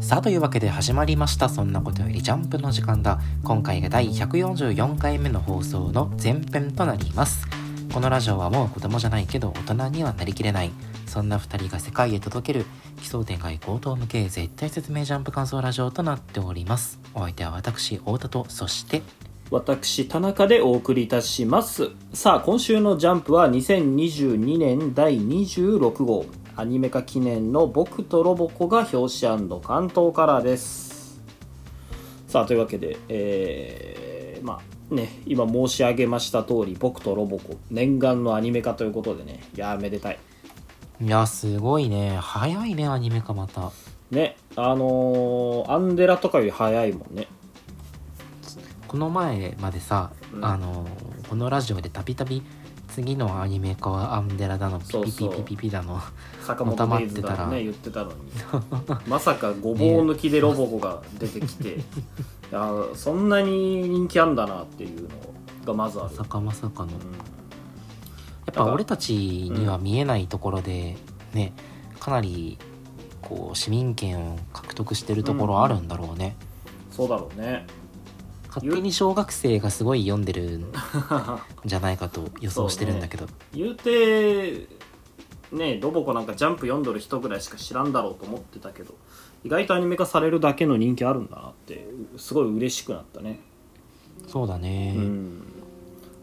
さあというわけで始まりました。そんなことよりジャンプの時間だ。今回が第144回目の放送の前編となります。このラジオはもう子供じゃないけど大人にはなりきれない。そんな2人が世界へ届ける。奇想天外高等無形絶対説明ジャンプ感想ラジオとなっておりますお相手は私太田とそして私田中でお送りいたしますさあ今週の「ジャンプ」は2022年第26号アニメ化記念の「僕とロボコ」が表紙関東カラーです。さあというわけでえー、まあね今申し上げました通り僕とロボコ念願のアニメ化ということでねいやーめでたい。いやすごいね。早いねアニメ化また。ねあのーアンデラとかより早いもんね。この前までさ、うん。あのこのラジオでたびたび次のアニメ化はアンデラだのピピピピピピだの坂本デイね言ってたのに。まさかごぼう抜きでロボコが出てきて、いやそんなに人気あんだなっていうのがまずある、まさかまさかの、うん。やっぱ俺たちには見えないところでねかなりこう市民権を獲得してるところあるんだろうね、そうだろうね勝手に小学生がすごい読んでるん じゃないかと予想してるんだけど、言うてねロボコなんかジャンプ読んどる人ぐらいしか知らんだろうと思ってたけど意外とアニメ化されるだけの人気あるんだなってすごい嬉しくなったね。そうだね、うん。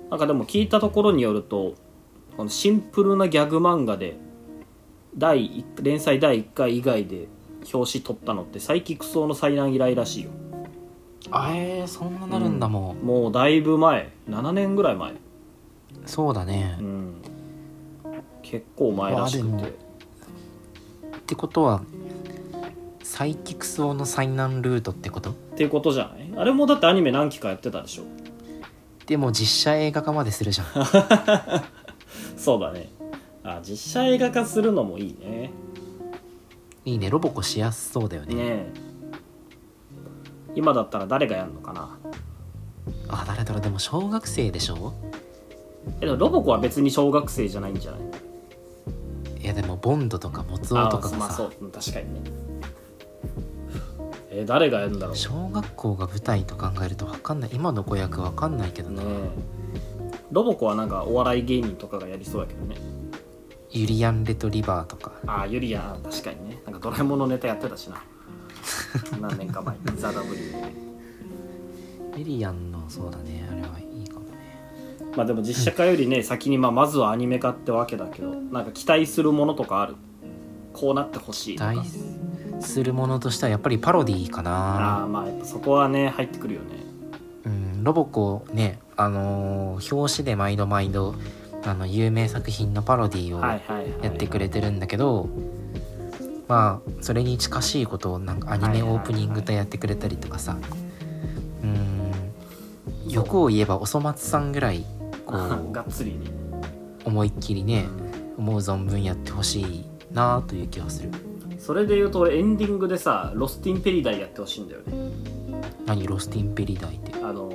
なんかでも聞いたところによるとこのシンプルなギャグ漫画で第一連載第1回以外で表紙取ったのってサイキックソーの災難以来らしいよあえー、そんななるんだもん、もう。だいぶ前。7年ぐらい前。そうだね、うん。結構前らしくて。ってことはサイキクス王の災難ルートってこと？っていうことじゃない？あれもだってアニメ何期かやってたでしょ？でも実写映画化までするじゃん。そうだね。あ実写映画化するのもいいね。いいね。ロボコしやすそうだよね。ねえ今だったら誰がやるのかな？あ誰だろう。でも小学生でしょ？えでもロボコは別に小学生じゃないんじゃない？いやでもボンドとかモツオとかがさ。あまあそううん確かにね。えー誰がやるんだろう？小学校が舞台と考えると分かんない。今の子役分かんないけどな、ねロボコはなんかお笑い芸人とかがやりそうだけどね。ユリアン・レトリバーとか。ああユリアン確かにね。なんかドラえもんのネタやってたしな何年か前にザ・ W でユリアンのそうだねあれはいいかもね。まあでも実写化よりね先にまあまずはアニメ化ってわけだけどなんか期待するものとかある？こうなってほしいとか。期待するものとしてはやっぱりパロディーかあな。あまあやっぱそこはね入ってくるよね。うんロボコねあのー表紙で毎度毎度あの有名作品のパロディーをはいはいはい。やってくれてるんだけど、まあそれに近しいことをなんかアニメオープニングとやってくれたりとかさ。うん。欲を言えばおそ松さんぐらいこ がっつりね。う思いっきりね思う存分やってほしいなという気がする。それで言うと俺エンディングでさロスティンペリダイやってほしいんだよね。何？ロスティンペリダイって。あの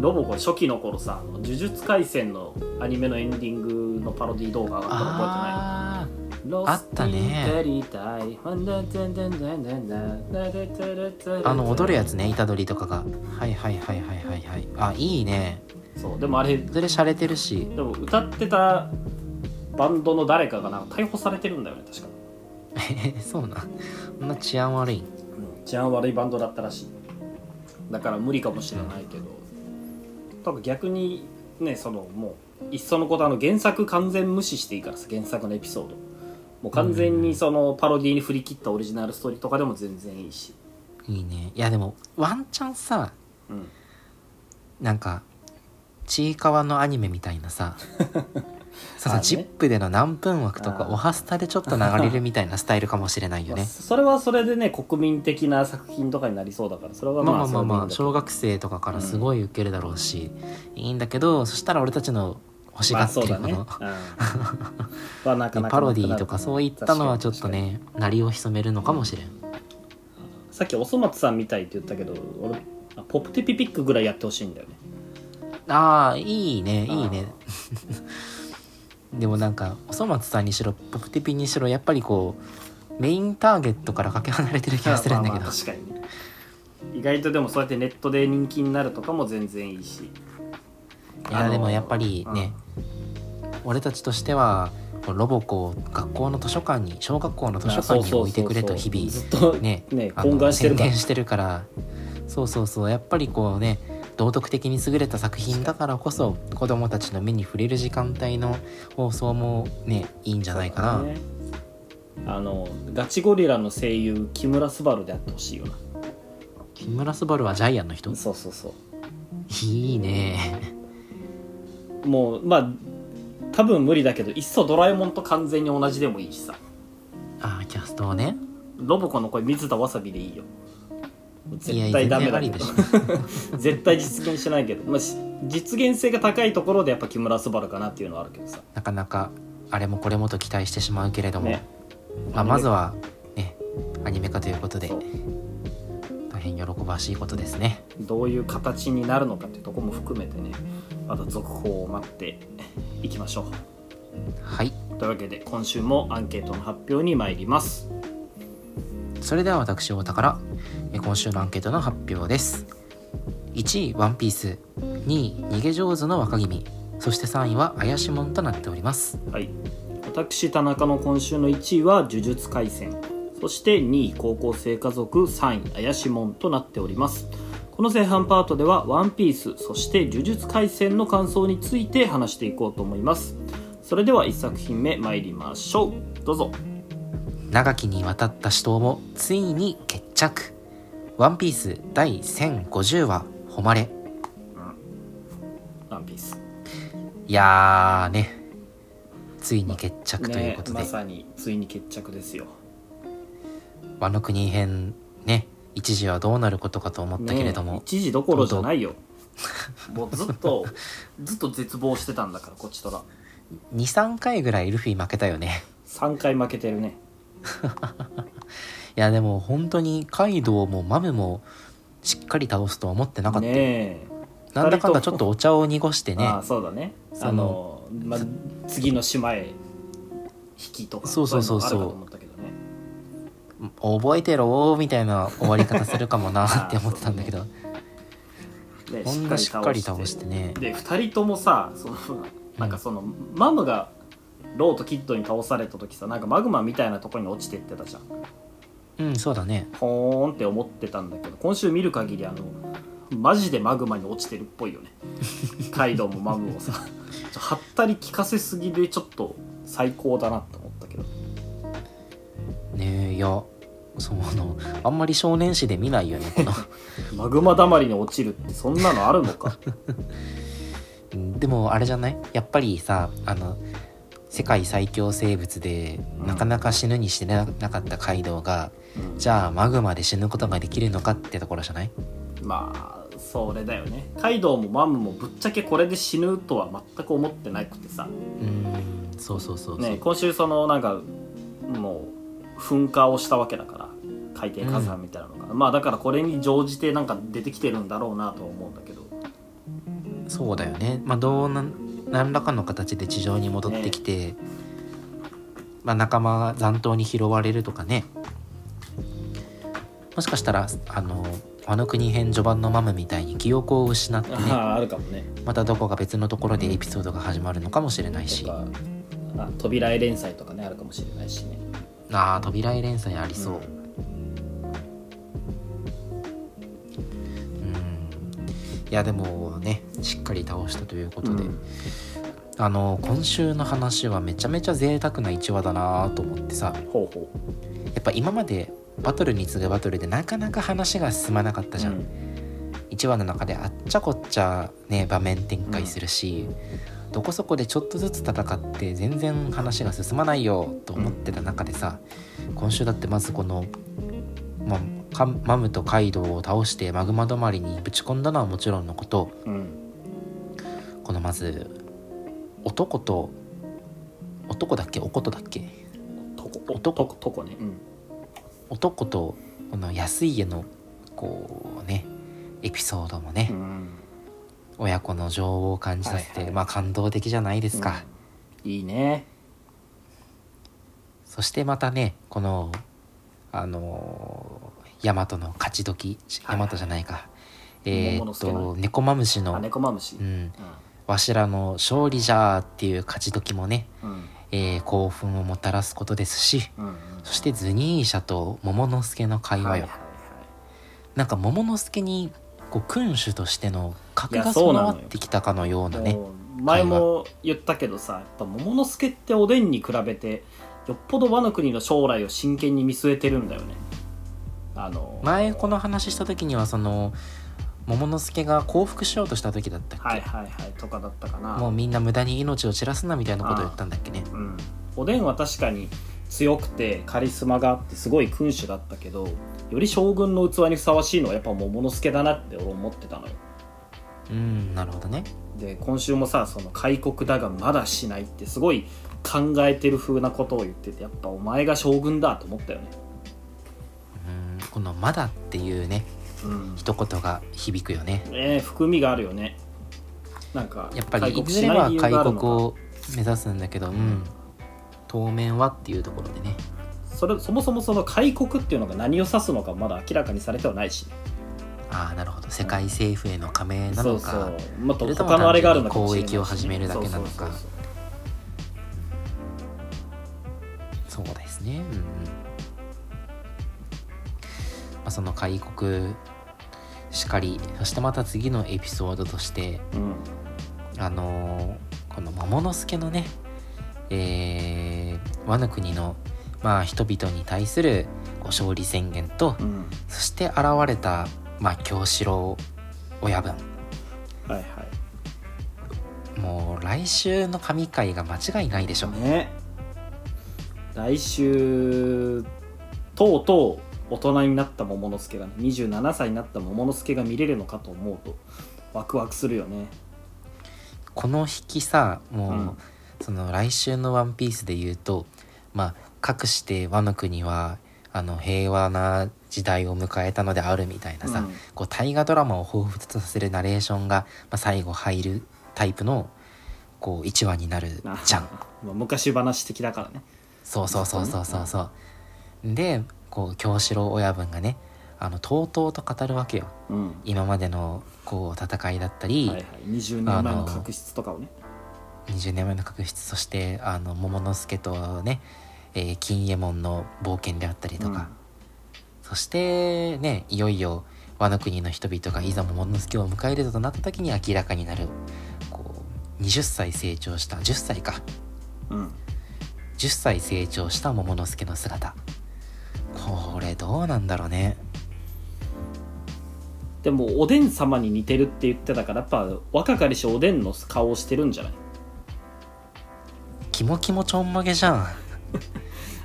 ロボコ初期の頃さ呪術廻戦のアニメのエンディングのパロディ動画上がったの覚あえてない？あったね。ーあの踊るやつね虎杖とかが。はいはいはいはいはいはい。あいいね。そうでもあれそれ洒落てるし。でも歌ってたバンドの誰かがなんか逮捕されてるんだよね確か、えそうなん？そんな治安悪い。治安悪いバンドだったらしい。だから無理かもしれないけど。多分逆にねそのもういっそのことあの原作完全無視していいからさ原作のエピソードもう完全にそのパロディに振り切ったオリジナルストーリーとかでも全然いいし。いいね。いやでもワンチャンさうん。なんかちいかわのアニメみたいなさ さあね。ジップでの何分枠とかあー。おはスタでちょっと流れるみたいなスタイルかもしれないよまあねそれはそれでね国民的な作品とかになりそうだからそれはまあまあまあまあ小学生とかからすごい受けるだろうし、いいんだけどそしたら俺たちの欲しがってるまあね。うん。はなかなかパロディーとかそういったのはちょっとね鳴りを潜めるのかもしれん。さっきおそ松さんみたいって言ったけど俺あポプテピピックぐらいやってほしいんだよね。ああいいねいいね。あ でもなんかおそ松さんにしろポプテピにしろやっぱりこうメインターゲットからかけ離れてる気がするんだけど。まあまあ確かにね。意外とでもそうやってネットで人気になるとかも全然いいしいやでもやっぱりね、俺たちとしてはロボコを学校の図書館に小学校の図書館に置いてくれと日々ずっとねね懇願してるから。宣伝してるから。そうそうそう。やっぱりこうね道徳的に優れた作品だからこそ子供たちの目に触れる時間帯の放送もねいいんじゃないかな、ね。あのガチゴリラの声優木村昴であってほしいよな。木村昴はジャイアンの人？そうそうそいいね。うもうまあ多分無理だけどいっそドラえもんと完全に同じでもいいしさ。あーキャストをね。ロボコの声水田わさびでいいよ。絶対ダメだけど。絶対実現しないけど、まあ、し実現性が高いところでやっぱ木村昴かなっていうのはあるけどさ。なかなかあれもこれもと期待してしまうけれども、ね。まあ、まずはねアニメ化ということで大変喜ばしいことですね。どういう形になるのかっていうところも含めてねまた続報を待っていきましょう。はい。というわけで今週もアンケートの発表に参ります。それでは私太田からえ今週のアンケートの発表です。1位ワンピース。2位逃げ上手の若君。そして3位は怪しもんとなっております。はい。私田中の今週の1位は呪術廻戦。そして2位高校生家族。3位怪しもんとなっておりますこの前半パートではワンピースそして呪術廻戦の感想について話していこうと思います。それでは1作品目参りましょう。どうぞ。長きにわたった死闘もついに決着。ワンピース第1050話誉れ。ワンピース。いやーね。ついに決着ということで、ね、まさについに決着ですよ。ワノ国編ね一時はどうなることかと思ったけれども、ね一時どころじゃないよ。もうずっと ずっと絶望してたんだからこっちとら。23回ぐらいルフィ負けたよね。3回負けてるね。いやでも本当にカイドウもマムもしっかり倒すとは思ってなかった。よ、ねえ。なんだかんだちょっとお茶を濁してね。ああそうだね。あの、ま、次の島へ引きとかそうそうそうそう覚えてろみたいな終わり方するかもなって思ってたんだけど。でほんとしっかり倒してね。で2人ともさそのなんかその、マムがローとキッドに倒された時さなんかマグマみたいなところに落ちてってたじゃん。うんそうだね。ポーンって思ってたんだけど今週見る限りあのマジでマグマに落ちてるっぽいよね。カイドウもマムをさはったり効かせすぎでちょっと最高だなって思ったけどねえいやそのあんまり少年誌で見ないよねこの。マグマだまりに落ちるってそんなのあるのか。う んでもあれじゃない？やっぱりさあの世界最強生物でうん。なかなか死ぬにしてななかったカイドウが、うん。じゃあマグマで死ぬことができるのかってところじゃない？まあそれだよね。カイドウもマムもぶっちゃけこれで死ぬとは全く思ってなくてさ、うーん。そうそうそうそう、ね、今週そのなんかもう噴火をしたわけだから海底火山みたいなのが、まあだからこれに乗じてなんか出てきてるんだろうなとは思うんだけど。そうだよね。まあどうなん何らかの形で地上に戻ってきて、まあ、仲間が残党に拾われるとかね。もしかしたらあのあの国編序盤のマムみたいに記憶を失ってね。あるかもね。またどこか別のところでエピソードが始まるのかもしれないし。とかあ扉絵連載とかねあるかもしれないしねあー扉絵連載ありそう、ん。うん。いやでもねしっかり倒したということで、うん。あの今週の話はめちゃめちゃ贅沢な1話だなと思ってさ。ほうほやっぱ今までバトルに次ぐバトルでなかなか話が進まなかったうじゃん、うん。1話の中であっちゃこっちゃね場面展開するし、どこそこでちょっとずつ戦って全然話が進まないよと思ってた中でさ、今週だってまずこの、まあ、カマムとカイドウを倒してマグマ止まりにぶち込んだのはもちろんのこと。うん。このまず男と男だっけ？おことだっけ？男とことこね。うん。男とこの安家のこうねエピソードもね、うん親子の情を感じさせて、はいはい。まあ感動的じゃないですか、うん。いいね。そしてまたねこのあのー、大和の勝ち時はい大和じゃないか、えーっと猫マムシあの猫マムシ。うん。わしらの勝利じゃーっていう勝ち時もね、うんうん。えー興奮をもたらすことですしうんうん。そしてズニーシャと桃之助の会話よ、はいはいはい。なんか桃之助にこう君主としての格がそうなのよ。備わってきたかのようなね前も言ったけどさやっぱ桃之助っておでんに比べてよっぽど和の国の将来を真剣に見据えてるんだよね。あの前この話した時にはその桃之助が降伏しようとした時だったっけ、はいはいはいとかだったかな。もうみんな無駄に命を散らすなみたいなことを言ったんだっけね。うん、おでんは確かに強くてカリスマがあってすごい君主だったけどより将軍の器にふさわしいのはやっぱ桃之助だなって俺思ってたのようんなるほどね。で今週もさその開国だがまだしないってすごい考えてる風なことを言っててやっぱお前が将軍だと思ったよね。うんこの「まだ」っていうねうん。一言が響くよね。えー、含みがあるよね。なんかやっぱりい開国ずれは開国を目指すんだけどうん。当面はっていうところでね。それそもそもその開国っていうのが何を指すのかまだ明らかにされてはないし、ああなるほど。世界政府への加盟なのかそうそう。もっと他のあれがあるのかもしれないし。交易を始めるだけなのか。そうですね。うんうん、まあ、その開国しかりそしてまた次のエピソードとしてそううん。あのーこの桃之助のねえー、和の国のまあ人々に対するこう勝利宣言と、うん。そして現れたまあ京四郎親分。はいはい。もう来週の神回が間違いないでしょね。来週とうとう大人になった桃之助がね27歳になった桃之助が見れるのかと思うとワクワクするよね。この引きさもう、うん。その来週の「ワンピースで言うとまあかくして和の国はあの平和な時代を迎えたのであるみたいなさ、うん。こう大河ドラマを彷彿とさせるナレーションが、まあ、最後入るタイプのこう1話になるじゃん。まあ昔話的だからね。そうそうそうそうそうそう。でこう京四郎親分がねあのとうとうと語るわけよ。うん。今までのこう戦いだったり、はいはい、20年前の確執とかをね。20年前の確執そしてあの桃之助とね、えー金右衛門の冒険であったりとか、そしてねいよいよ和の国の人々がいざ桃之助を迎えるとなった時に明らかになるこう20歳成長した10歳か。うん、うん10歳成長した桃之助の姿。これどうなんだろうね。でもおでん様に似てるって言ってたからやっぱ若かりしおでんの顔をしてるんじゃない？キモキモちょんまげじゃん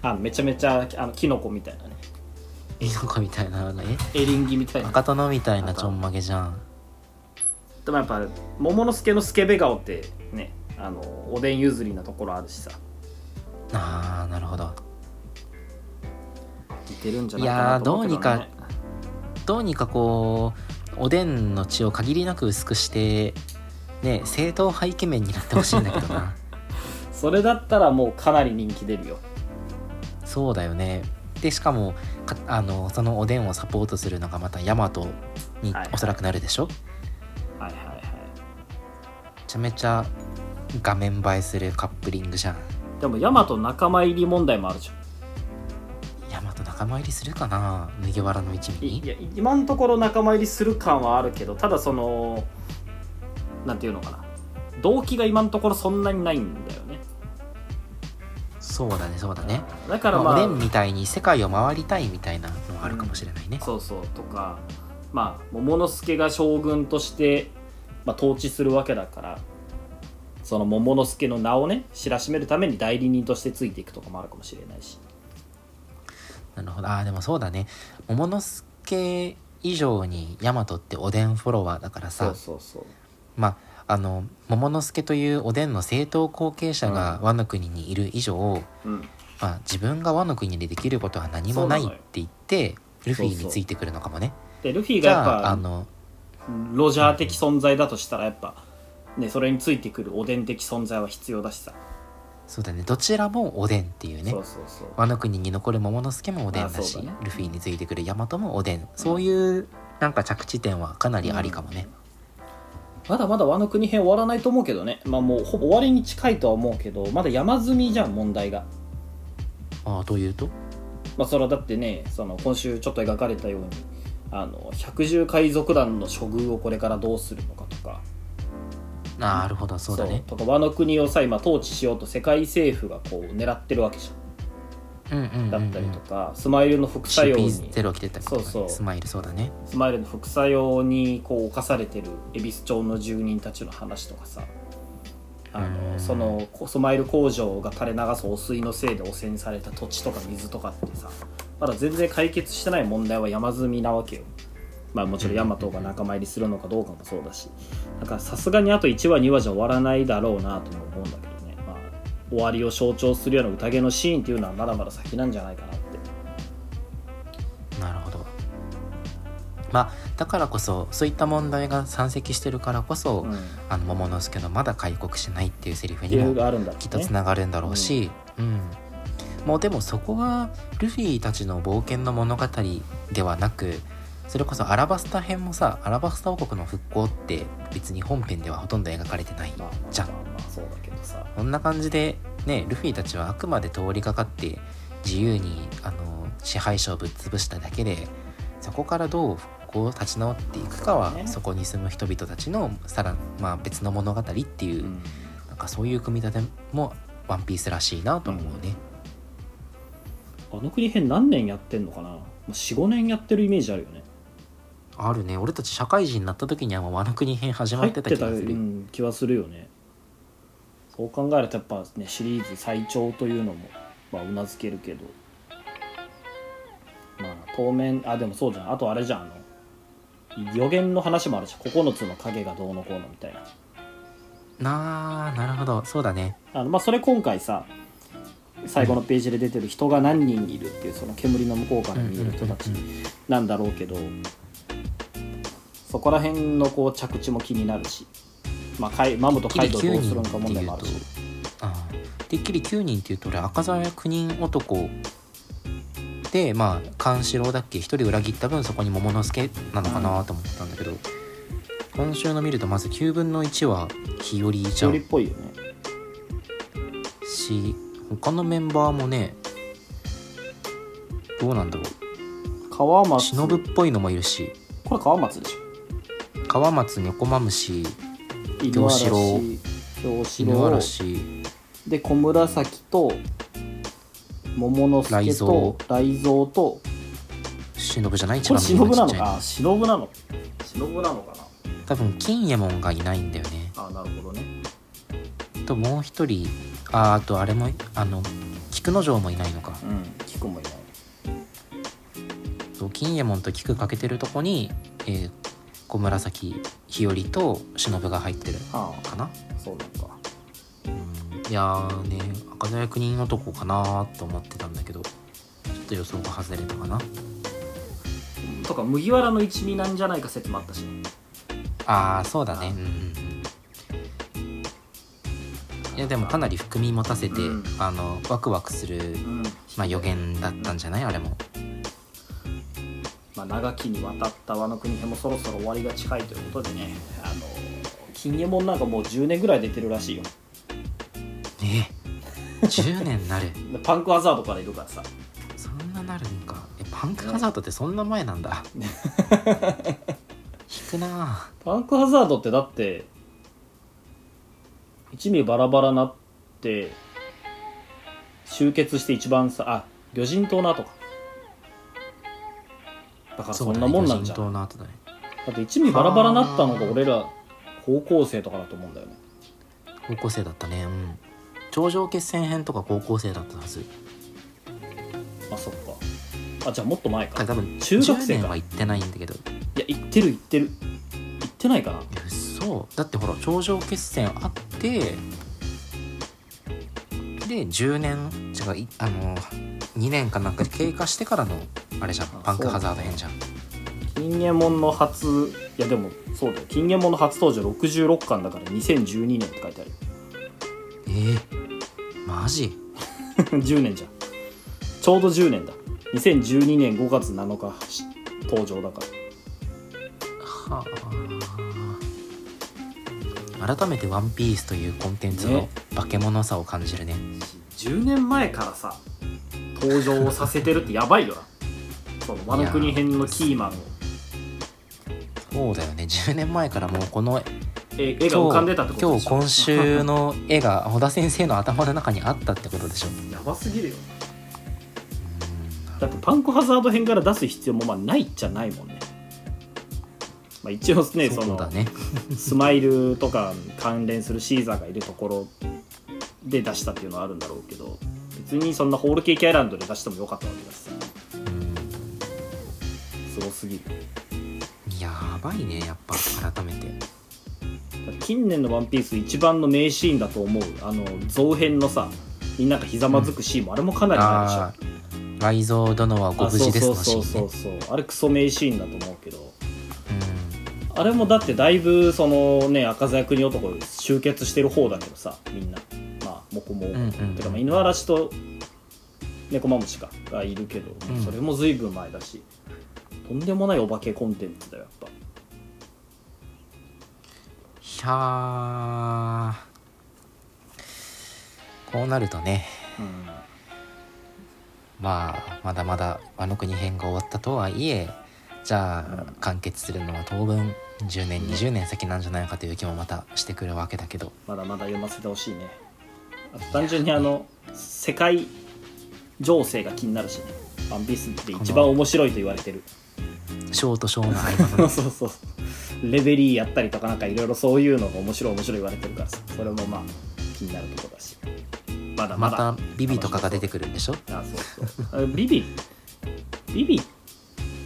あめちゃめちゃあのキノコみたいなね。いいのかみたいなえエリンギみたいな。赤殿みたいなちょんまげじゃん。でもやっぱ桃之助のスケベ顔ってねあのおでん譲りなところあるしさ。あーなるほど。似てるんじゃないかなと思うけど、ね、いやーどうにどうにかこうおでんの血を限りなく薄くしてね正統派イケメンになってほしいんだけどな。それだったらもうかなり人気出るよそうだよね。でしかもかあのそのおでんをサポートするのがまたヤマトにはいはい。おそらくなるでしょ、はいはいはいめちゃめちゃ画面映えするカップリングじゃん。でもヤマト仲間入り問題もあるじゃん。ヤマト仲間入りするかな？麦わらの一味に？いいや今のところ仲間入りする感はあるけどただそのなんていうのかな。動機が今のところそんなにないんだよねそうだねそうだね、だからまあ、まあおでんみたいに世界を回りたいみたいなのはあるかもしれないね、そうそうとかまあ桃之助が将軍として、まあ、統治するわけだからその桃之助の名をね知らしめるために代理人としてついていくとかもあるかもしれないし。なるほど。あーでもそうだね。桃之助以上にヤマトっておでんフォロワーだからさ。そうそうそう。まああの桃之助というおでんの正統後継者が和の国にいる以上、うん。まあ、自分が和の国でできることは何もないって言ってルフィについてくるのかもね。でルフィじがやっぱゃああのロジャー的存在だとしたらやっぱねそれについてくるおでん的存在は必要だしさ。そうだね。どちらもおでんっていうね。そうそうそう。和の国に残る桃之助もおでんだしねルフィについてくる大和もおでんそういうなんか着地点はかなりありかもね、まだまだ和の国編終わらないと思うけどね。まあもうほぼ終わりに近いとは思うけどまだ山積みじゃん問題が。ああというと？まあそれはだってねその今週ちょっと描かれたようにあの百獣海賊団の処遇をこれからどうするのかとか。なるほどそうだね。とか和の国をさ今統治しようと世界政府がこう狙ってるわけじゃんだったりとか、スマイルの副作用に。CP0 来てたりとかね。そうそう。スマイルそうだね。スマイルの副作用にこう侵されてる恵比寿町の住人たちの話とかさ。あうん。のそのこスマイル工場が垂れ流す汚水のせいで汚染された土地とか水とかってさまだ全然解決してない問題は山積みなわけよ。まあもちろんヤマトが仲間入りするのかどうかもそうだし。だからさすがにあと1話2話じゃ終わらないだろうなとも思うんだけど終わりを象徴するような宴のシーンっていうのはまだまだ先なんじゃないかなって。なるほど。まあだからこそそういった問題が山積してるからこそ、うん。あの桃之助の「まだ開国しない」っていうセリフにもきっとつながるんだろうし、うん。もうでもそこはルフィたちの冒険の物語ではなくそれこそアラバスタ編もさアラバスタ王国の復興って別に本編ではほとんど描かれてないじゃんまあまあそうだけどさこんな感じでねルフィたちはあくまで通りかかって自由にあの支配者をぶっ潰しただけでそこからどう復興を立ち直っていくかはそこに住む人々たちのさら、まあ、別の物語っていう、うん。なんかそういう組み立てもワンピースらしいなと思うね。あの国編何年やってんのかな？45年やってるイメージあるよね。あるね。俺たち社会人になった時にはもう和の国編始まってた気がする、うん、気はするよねそう考えるとやっぱねシリーズ最長というのもまあうなずけるけど。まあ当面あでもそうじゃん。あとあれじゃんあの予言の話もあるし9つの影がどうのこうのみたいな。なあなるほど。そうだね。あのまあそれ今回さ最後のページで出てる人が何人いるっていうその煙の向こうから見える人たちなんだろうけどそこら辺のこう着地も気になるし、まあ、マムとカイドウどうするのか問題もあるし。てっきり9人っていうと俺赤澤9人男でまあ勘四郎だっけ1人裏切った分そこに桃之助なのかなと思ったんだけど、今週の見るとまず9分の1は日和じゃよりっんぽいよね。し他のメンバーもねどうなんだろう。川松。忍っぽいのもいるし。これ川松でし川松猫マムシ。ょ京四郎京四犬郎嵐で小紫と桃之助と雷蔵。と忍じゃない？これ一番忍なの？かあ忍なの。忍なのか多分金右衛門がいないんだよね。なあなるほどね。ともう一人。ああとあれもあの菊之丞もいないのか。うん菊もいない。金右衛門と菊かけてるとこに、えー小紫日和と忍が入ってるあかな。あそうなんかうん。いやーね赤座役人男かなと思ってたんだけどちょっと予想が外れたかな。とか麦わらの一味なんじゃないか説もあったし。ああそうだね。うんうんうん。いやでもかなり含み持たせて、うん。あのワクワクする、うん。まあ、予言だったんじゃない？あれも。まあ、長きにわたった和の国編もそろそろ終わりが近いということでねあの金右衛門なんかもう10年ぐらい出てるらしいよ。ねえ10年なる。パンクハザードからいるからさ。そんななるんか。えパンクハザードってそんな前なんだ。引くなパンクハザードってだって一味バラバラなって集結して一番さあ魚人島の後かだからそんなもんなんじゃん。だって一味バラバラなったのが俺ら高校生とかだと思うんだよね。高校生だったね。うん。頂上決戦編とか高校生だったはず。あそっか。あじゃあもっと前か。多分中学生か。10年は行ってないんだけど。いいや行ってる行ってる。行ってないかな。やそうだってほら頂上決戦あってで10年違ういあの2年かなんかで経過してからのあれじゃん。あパンクハザード編じゃん。金右衛門の初いやでもそうだよ。金右衛門の初登場66巻だから2012年って書いてあるよ。えー、マジ？10年じゃん。ちょうど10年だ。2012年5月7日し登場だから。はあ。改めて「ワンピースというコンテンツのね。化け物さを感じるね。10年前からさ登場させてるってやばいよなそのワノ国編のキーマンを。そうだよね。10年前からもうこのえ絵が浮かんでたってことでしょ？今日今週の絵が小田先生の頭の中にあったってことでしょ？やばすぎるよ。だってパンクハザード編から出す必要もまあないっちゃないもんね、まあ、一応ねそのそうだね。スマイルとか関連するシーザーがいるところで出したっていうのはあるんだろうけど別にそんなホールケーキアイランドで出してもよかったわけだしさすぎる。やばいねやっぱ改めて。近年の「ワンピース一番の名シーンだと思う。あの造編のさみんながひざまずくシーンもあれもかなりああライゾー殿はご無事ですのシーンね。あそうそうそうそうあれクソ名シーンだと思うけど。うん。あれもだってだいぶそのね赤鞘国男集結してる方だけどさみんな。まあモコモコ、んうんてかまあ犬嵐と猫マムシかがいるけど、うん。それも随分前だしとんでもないお化けコンテンツだよやっぱ。ひゃーこうなるとねうん。まあまだまだあの国編が終わったとはいえじゃあ、うん完結するのは当分10年20年先なんじゃないかという気もまたしてくるわけだけど。まだまだ読ませてほしいね。あと単純にあの世界情勢が気になるしね。ワンピースって一番面白いと言われてるショートショーの合間の そうそうレベリーやったりとかなんかいろいろそういうのが面白い面白い言われてるからさそれもまあ気になるところだし。まだままだたビビとかが出てくるんでしょ？あそうそう。あビビ。ビビっ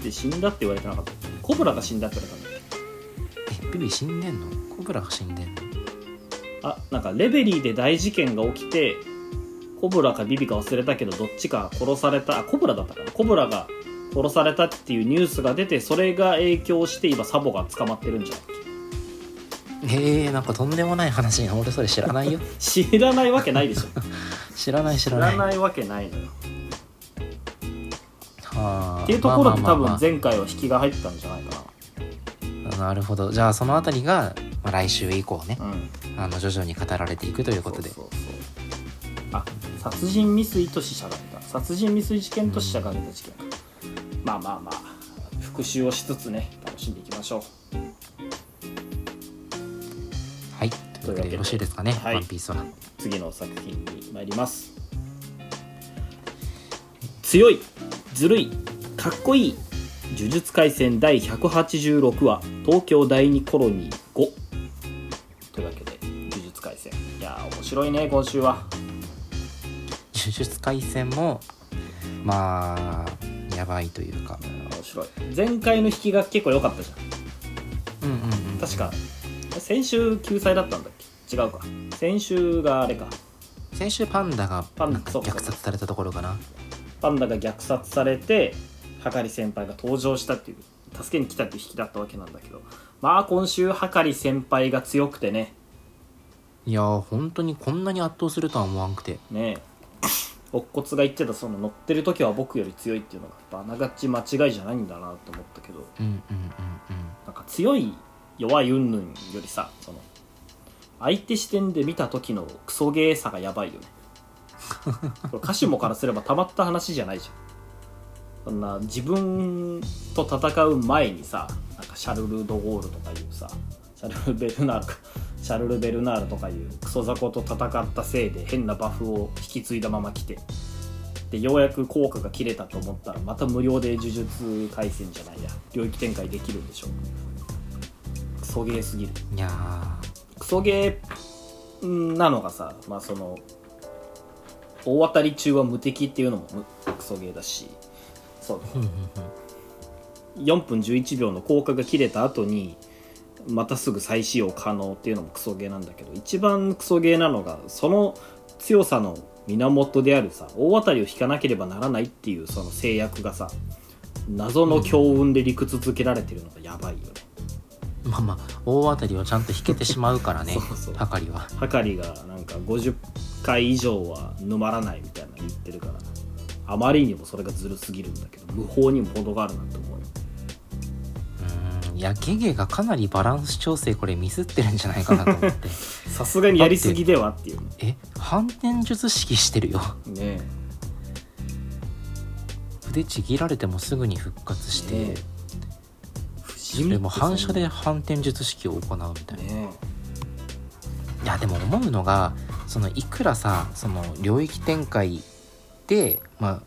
て死んだって言われてなかった。コブラが死んだって言われたんだっけえビビ死んでんの？コブラが死んでんの？あなんかレベリーで大事件が起きてコブラかビビか忘れたけどどっちか殺された。あコブラだったかな。コブラが殺されたっていうニュースが出てそれが影響して今サボが捕まってるんじゃない？えー、なんかとんでもない話俺それ知らないよ。知らないわけないでしょ。知らない知知らない。らないわけないのよ。はあっていうところで多分前回は引きが入ったんじゃないかまあなるほど。じゃあそのあたりが、まあ、来週以降ねなうん。あの徐々に語られていくということで。そうあ殺人未遂と死者が出た。殺人未遂事件と死者が出た事件。か、まあまあまあ復習をしつつね楽しんでいきましょう。はいというわけでよろしいですかね、はい。ワンピースは。次の作品に参ります。強いずるいかっこいい呪術廻戦第186話東京第2コロニー5というわけで呪術廻戦。いやー面白いね今週は。呪術廻戦もまあやばいというか。面白い。前回の引きが結構良かったじゃん。うんうんうん確か。先週救済だったんだっけ？違うか。先週があれか。先週パンダがパンなんかそうそう。虐殺されたところかな。パンダが虐殺されてはかり先輩が登場したっていう助けに来たっていう引きだったわけなんだけど。まあ今週はかり先輩が強くてね。いやー本当にこんなに圧倒するとは思わんくて。ねえ乙骨が言ってたその乗ってる時は僕より強いっていうのがやっぱあながち間違いじゃないんだなと思ったけどうんうんうんなんか強い弱い云々よりさその相手視点で見た時のクソゲーさがやばいよね。これカシモからすればたまった話じゃないじゃん。そんな自分と戦う前にさなんかシャルル・ド・ゴールとかいうさシャルル・ベルナールかシャルル・ベルナールとかいうクソ雑魚と戦ったせいで変なバフを引き継いだまま来て。でようやく効果が切れたと思ったらまた無料で呪術廻戦じゃないや。領域展開できるんでしょクソゲーすぎる。うんいやクソゲーなのがさまあその大当たり中は無敵っていうのもむクソゲーだし。そうーうんうんうん。4分11秒の効果が切れた後にまたすぐ再使用可能っていうのもクソゲーなんだけど一番クソゲーなのがその強さの源であるさ大当たりを引かなければならないっていうその制約がさ謎の強運で理屈づけられてるのがやばいよね、まあまあ大当たりをちゃんと引けてしまうからね そうそう。はかりは。はかりがなんか50回以上は沼らないみたいなの言ってるからあまりにもそれがずるすぎるんだけど無法にも程があるなと思うやゲゲがかなりバランス調整これミスってるんじゃないかなと思って。さすがにやりすぎではっていう。ねえ反転術式してるよ。ね腕ちぎられてもすぐに復活して、ねそれも反射で反転術式を行うみたいな、ねいやでも思うのがそのいくらさその領域展開でまあ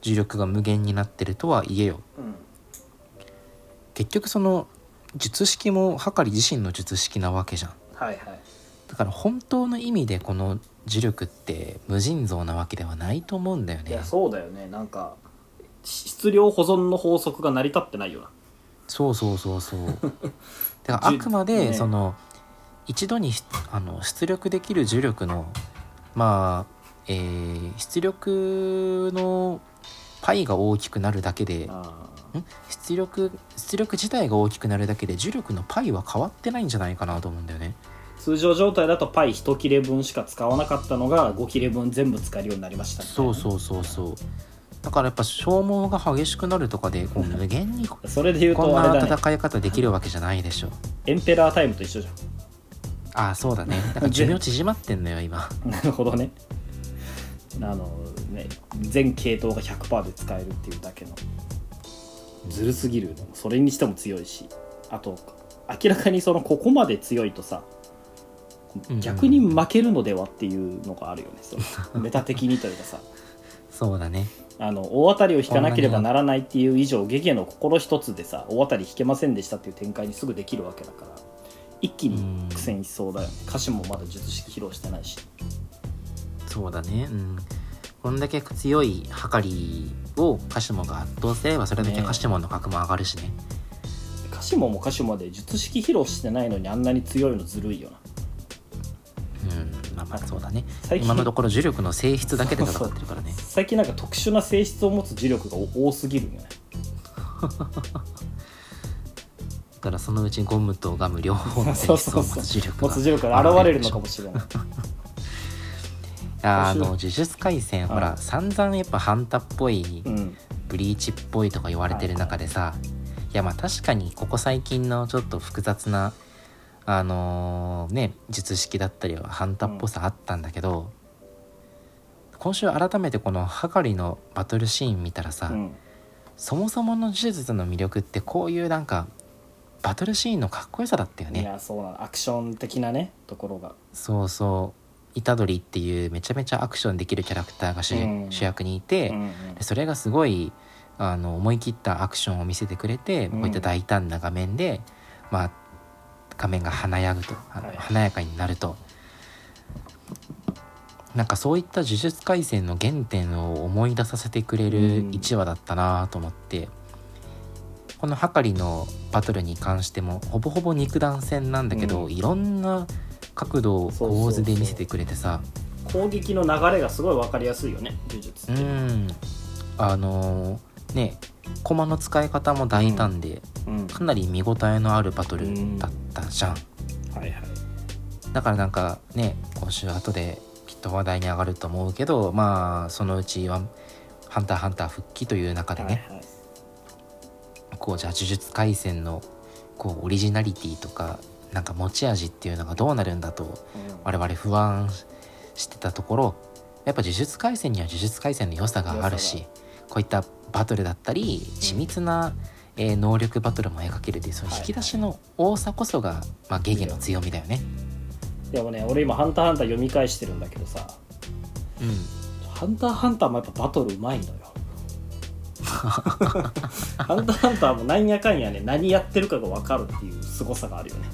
重力が無限になってるとはいえよ。うん結局その術式もはかり自身の術式なわけじゃん。はいはい。だから本当の意味でこの磁力って無尽蔵なわけではないと思うんだよね。いやそうだよね。なんか質量保存の法則が成り立ってないよな。そうそうそうそう。だからあくまじでね。その一度にしあの出力できる重力のまあ、えー出力のパイが大きくなるだけで出力出力自体が大きくなるだけで重力のパイは変わってないんじゃないかなと思うんだよね。ー通常状態だとパイ1切れ分しか使わなかったのが5切れ分全部使えるようになりましたみたいな。そうそうそうそう。だからやっぱ消耗が激しくなるとかでこう無限にこそれで言うんな戦い方できるわけじゃないでしょ。エンペラータイムと一緒じゃああそうだね。だから寿命縮まってんのよ今。ん なるほどね。あのね全系統が100%で使えるっていうだけのずるすぎる。それにしても強いし。あと明らかにそのここまで強いとさ逆に負けるのではっていうのがあるよね。その メタ的にというかさ。そうだね。あの大当たりを引かなければならないっていう以上ゲゲの心一つでさ大当たり引けませんでしたっていう展開にすぐできるわけだから一気に苦戦しそうだよね。歌詞もまだ術式披露してないし。そうだね。うんこんだけ強いはかりをカシモが圧倒すればそれだけねカシモの格も上がるしね。歌詞もも歌詞もで術式披露してないのにあんなに強いのずるいよな。うんまあまあそうだね。今のところ呪力の性質だけで戦ってるからね。最近なんか特殊な性質を持つ磁力が多すぎるんよね。だからそのうちゴムとガム両方の性質を持つ呪力が持つ磁力が現れるのかもしれないあの呪術廻戦ほら散々やっぱハンタっぽいうん。ブリーチっぽいとか言われてる中でさ、いやまあ確かにここ最近のちょっと複雑なあのーね術式だったりはハンタっぽさあったんだけど、今週改めてこのハカリのバトルシーン見たらさ、うん。そもそもの呪術の魅力ってこういうなんかバトルシーンのかっこよさだったよいねやそうなの。アクション的なねところが。そうそう虎杖っていうめちゃめちゃアクションできるキャラクターが主,、役にいて、それがすごいあの思い切ったアクションを見せてくれて、うん。こういった大胆な画面で、まあ、画面が華やぐと華やかになると。なんかそういった呪術廻戦の原点を思い出させてくれるうん。1話だったなと思って、このはかりのバトルに関してもほぼほぼ肉弾戦なんだけど、うん。いろんな角度を構図で見せてくれてさ。攻撃の流れがすごい分かりやすいよね呪術うって、ん。あのーね駒の使い方も大胆で、うん。かなり見応えのあるバトルだったじゃん、はいはい。だからなんかね今週後できっと話題に上がると思うけどまあそのうちは「ハンターハンター」復帰という中でね、はいはい。こうじゃあ呪術廻戦のこうオリジナリティとかなんか持ち味っていうのがどうなるんだと我々不安してたところやっぱ呪術廻戦には呪術廻戦の良さがある良しこういったバトルだったり緻密な、えー能力バトルも描けるというその引き出しの多さこそが、まあ、ゲゲの強みだよね。でもね俺今「ハンターハンター」読み返してるんだけどさうん「ハンターハンター」もやっぱバトルうまいのよ。ハンターハンターもなんやかんやね何やってるかが分かるっていう凄さがあるよね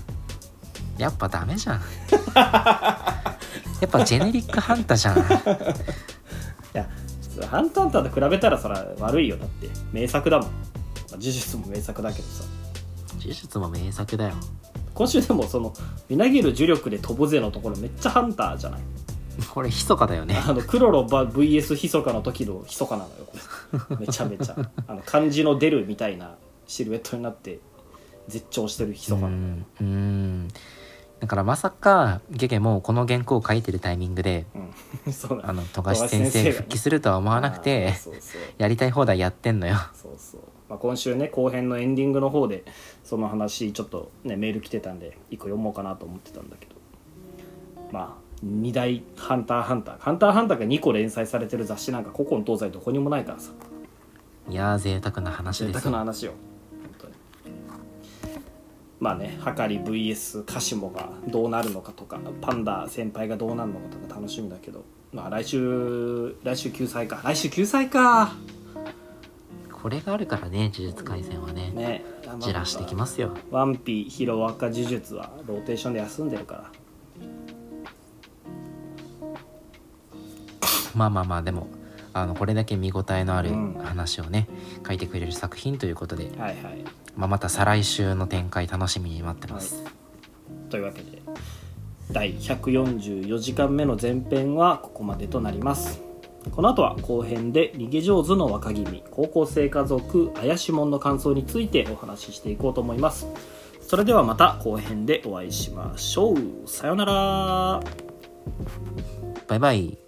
やっぱダメじゃん。やっぱジェネリックハンターじゃん。いやハンターハンターと比べたらそら悪いよだって名作だもん、まあ呪術も名作だけどさ呪術も名作だよ。今週でもそのみなぎる呪力で飛ぶぜのところめっちゃハンターじゃない？これ密かだよね。あのクロロバ VS ヒソカの時のヒソカなのよこれめちゃめちゃあの漢字の出るみたいなシルエットになって絶頂してるヒソカなの、うんうんだからまさかゲゲもこの原稿を書いてるタイミングでうん。そうなあの富樫先生復帰するとは思わなくてやりたい放題やってんのよ。そうそう、まあ、今週ね後編のエンディングの方でその話ちょっとねメール来てたんで一個読もうかなと思ってたんだけど。まあ二大ハンターハンター。ハンターハンターが2個連載されてる雑誌なんか古今東西どこにもないからさ。いやー贅沢な話贅ですよ。沢な話よまあねはかり VS カシモがどうなるのかとかパンダ先輩がどうなるのかとか楽しみだけどまあ来週来週救済か。来週救済か。これがあるからね呪術廻戦はね。ねじらしてきますよ。ワンピヒロアカ呪術はローテーションで休んでるから。まあまあまあでもあのこれだけ見応えのあるうん。話をね、書いてくれる作品ということで、はいはいまあ、また再来週の展開楽しみに待ってます、というわけで第144時間目の前編はここまでとなります。この後は後編で逃げ上手の若君高校生家族怪しもんの感想についてお話ししていこうと思います。それではまた後編でお会いしましょう。さようなら。バイバイ